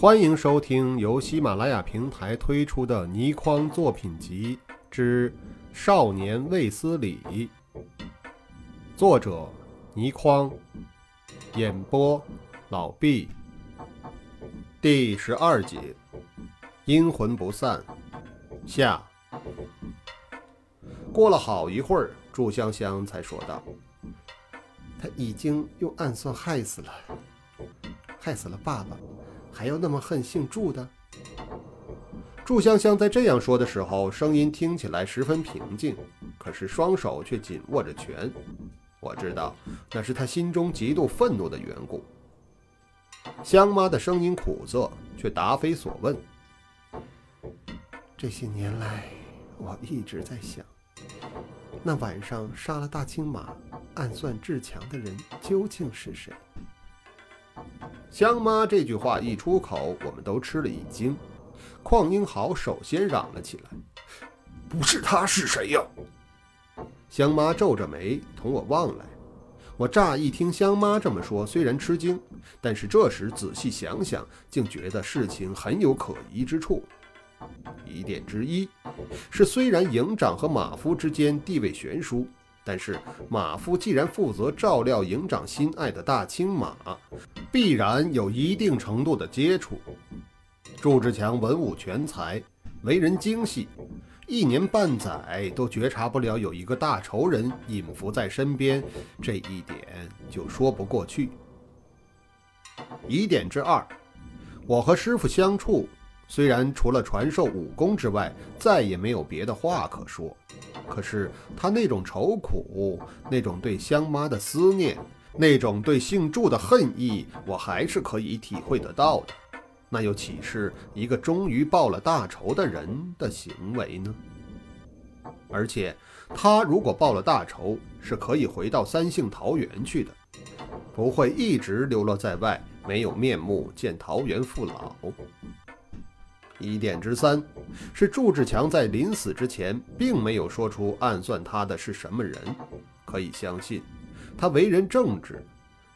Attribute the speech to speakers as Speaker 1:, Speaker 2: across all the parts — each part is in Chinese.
Speaker 1: 欢迎收听由喜马拉雅平台推出的倪匡作品集之《少年卫斯理》，作者倪匡，演播老毕。第十二集，阴魂不散。下。过了好一会儿，祝香香才说道：“他已经用暗算害死了，害死了爸爸。”还要那么恨姓祝的？祝香香在这样说的时候，声音听起来十分平静，可是双手却紧握着拳。我知道那是她心中极度愤怒的缘故。香妈的声音苦涩，却答非所问。这些年来，我一直在想，那晚上杀了大青马、暗算志强的人究竟是谁？香妈这句话一出口，我们都吃了一惊。邝英豪首先嚷了起来：“
Speaker 2: 不是他是谁呀？”
Speaker 1: 香妈皱着眉同我望来。我乍一听香妈这么说，虽然吃惊，但是这时仔细想想，竟觉得事情很有可疑之处。疑点之一是，虽然营长和马夫之间地位悬殊。但是马夫既然负责照料营长心爱的大青马，必然有一定程度的接触。祝志强文武全才，为人精细，一年半载都觉察不了有一个大仇人隐伏在身边，这一点就说不过去。疑点之二，我和师傅相处。虽然除了传授武功之外，再也没有别的话可说，可是他那种愁苦，那种对香妈的思念，那种对姓祝的恨意，我还是可以体会得到的。那又岂是一个终于报了大仇的人的行为呢？而且，他如果报了大仇，是可以回到三姓桃园去的，不会一直流落在外，没有面目见桃园父老。疑点之三是祝志强在临死之前，并没有说出暗算他的是什么人。可以相信，他为人正直，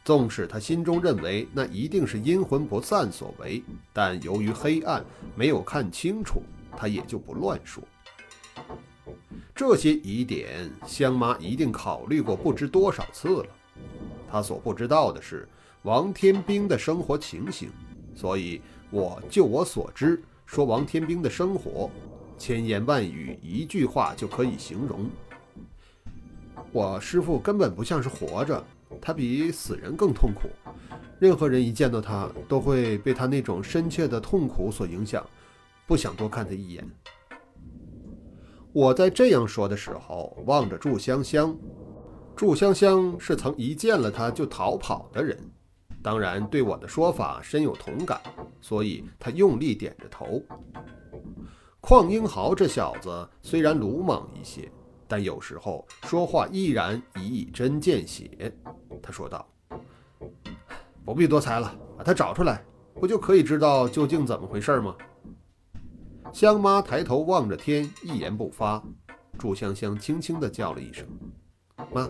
Speaker 1: 纵使他心中认为那一定是阴魂不散所为，但由于黑暗没有看清楚，他也就不乱说。这些疑点，香妈一定考虑过不知多少次了。她所不知道的是王天兵的生活情形，所以我就我所知。说王天兵的生活，千言万语一句话就可以形容。我师傅根本不像是活着，他比死人更痛苦。任何人一见到他，都会被他那种深切的痛苦所影响，不想多看他一眼。我在这样说的时候，望着祝香香。祝香香是曾一见了他就逃跑的人。当然，对我的说法深有同感，所以他用力点着头。邝英豪这小子虽然鲁莽一些，但有时候说话依然一针见血。他说道：“不必多猜了，把他找出来，不就可以知道究竟怎么回事吗？”香妈抬头望着天，一言不发。祝香香轻轻地叫了一声：“妈。”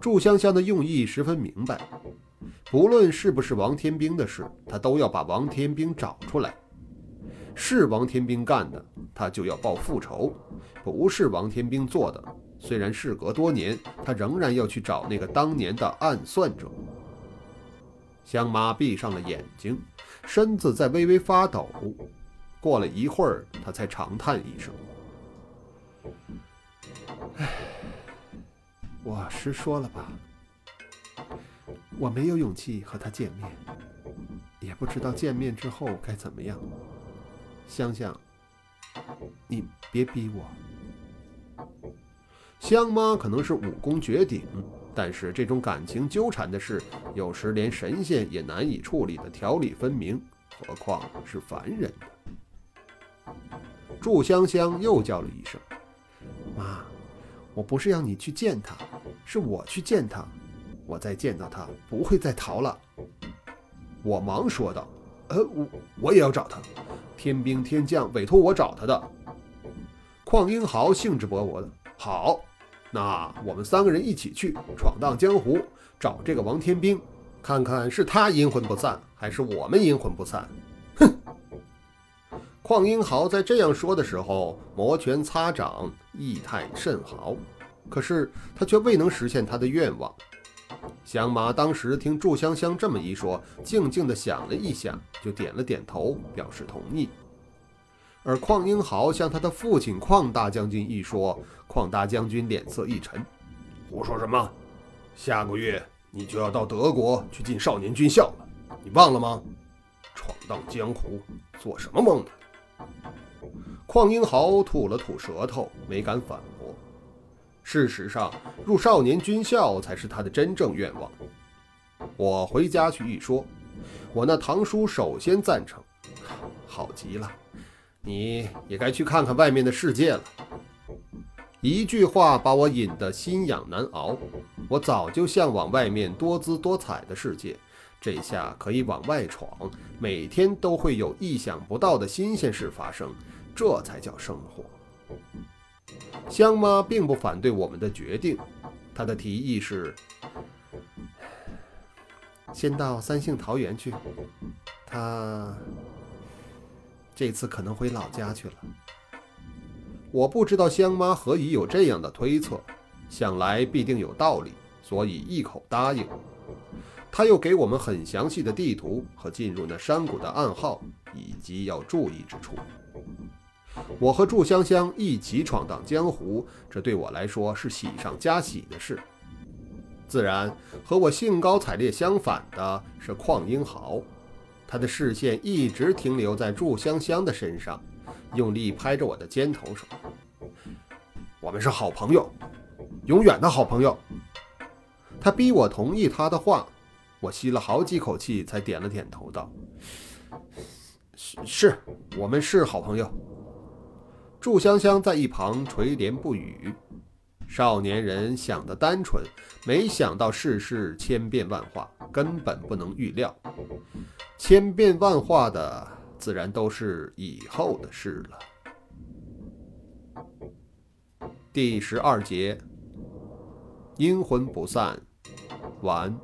Speaker 1: 祝香香的用意十分明白，不论是不是王天兵的事，她都要把王天兵找出来。是王天兵干的，他就要报复仇；不是王天兵做的，虽然事隔多年，他仍然要去找那个当年的暗算者。香妈闭上了眼睛，身子在微微发抖。过了一会儿，她才长叹一声：“唉。”我实说了吧，我没有勇气和他见面，也不知道见面之后该怎么样。香香，你别逼我。香妈可能是武功绝顶，但是这种感情纠缠的事，有时连神仙也难以处理的条理分明，何况是凡人呢？祝香香又叫了一声：“妈。”我不是让你去见他，是我去见他。我再见到他，不会再逃了。我忙说道：“呃，我我也要找他。天兵天将委托我找他的。”邝英豪兴致勃勃的：“好，那我们三个人一起去闯荡江湖，找这个王天兵。看看是他阴魂不散，还是我们阴魂不散？
Speaker 2: 哼！
Speaker 1: 邝英豪在这样说的时候，摩拳擦掌，意态甚好。可是他却未能实现他的愿望。香麻当时听祝香香这么一说，静静地想了一想，就点了点头，表示同意。而邝英豪向他的父亲邝大将军一说，邝大将军脸色一沉：“
Speaker 2: 胡说什么？下个月你就要到德国去进少年军校了，你忘了吗？闯荡江湖，做什么梦呢？”
Speaker 1: 邝英豪吐了吐舌头，没敢反驳。事实上，入少年军校才是他的真正愿望。我回家去一说，我那堂叔首先赞成，好极了。你也该去看看外面的世界了。一句话把我引得心痒难熬。我早就向往外面多姿多彩的世界，这下可以往外闯，每天都会有意想不到的新鲜事发生，这才叫生活。香妈并不反对我们的决定，她的提议是先到三姓桃园去。她。这次可能回老家去了。我不知道香妈何以有这样的推测，想来必定有道理，所以一口答应。他又给我们很详细的地图和进入那山谷的暗号，以及要注意之处。我和祝香香一起闯荡江湖，这对我来说是喜上加喜的事。自然，和我兴高采烈相反的是邝英豪。他的视线一直停留在祝香香的身上，用力拍着我的肩头说：“
Speaker 2: 我们是好朋友，永远的好朋友。”
Speaker 1: 他逼我同意他的话，我吸了好几口气才点了点头，道：“是，是我们是好朋友。”祝香香在一旁垂帘不语。少年人想的单纯，没想到世事千变万化，根本不能预料。千变万化的，自然都是以后的事了。第十二节，阴魂不散，完。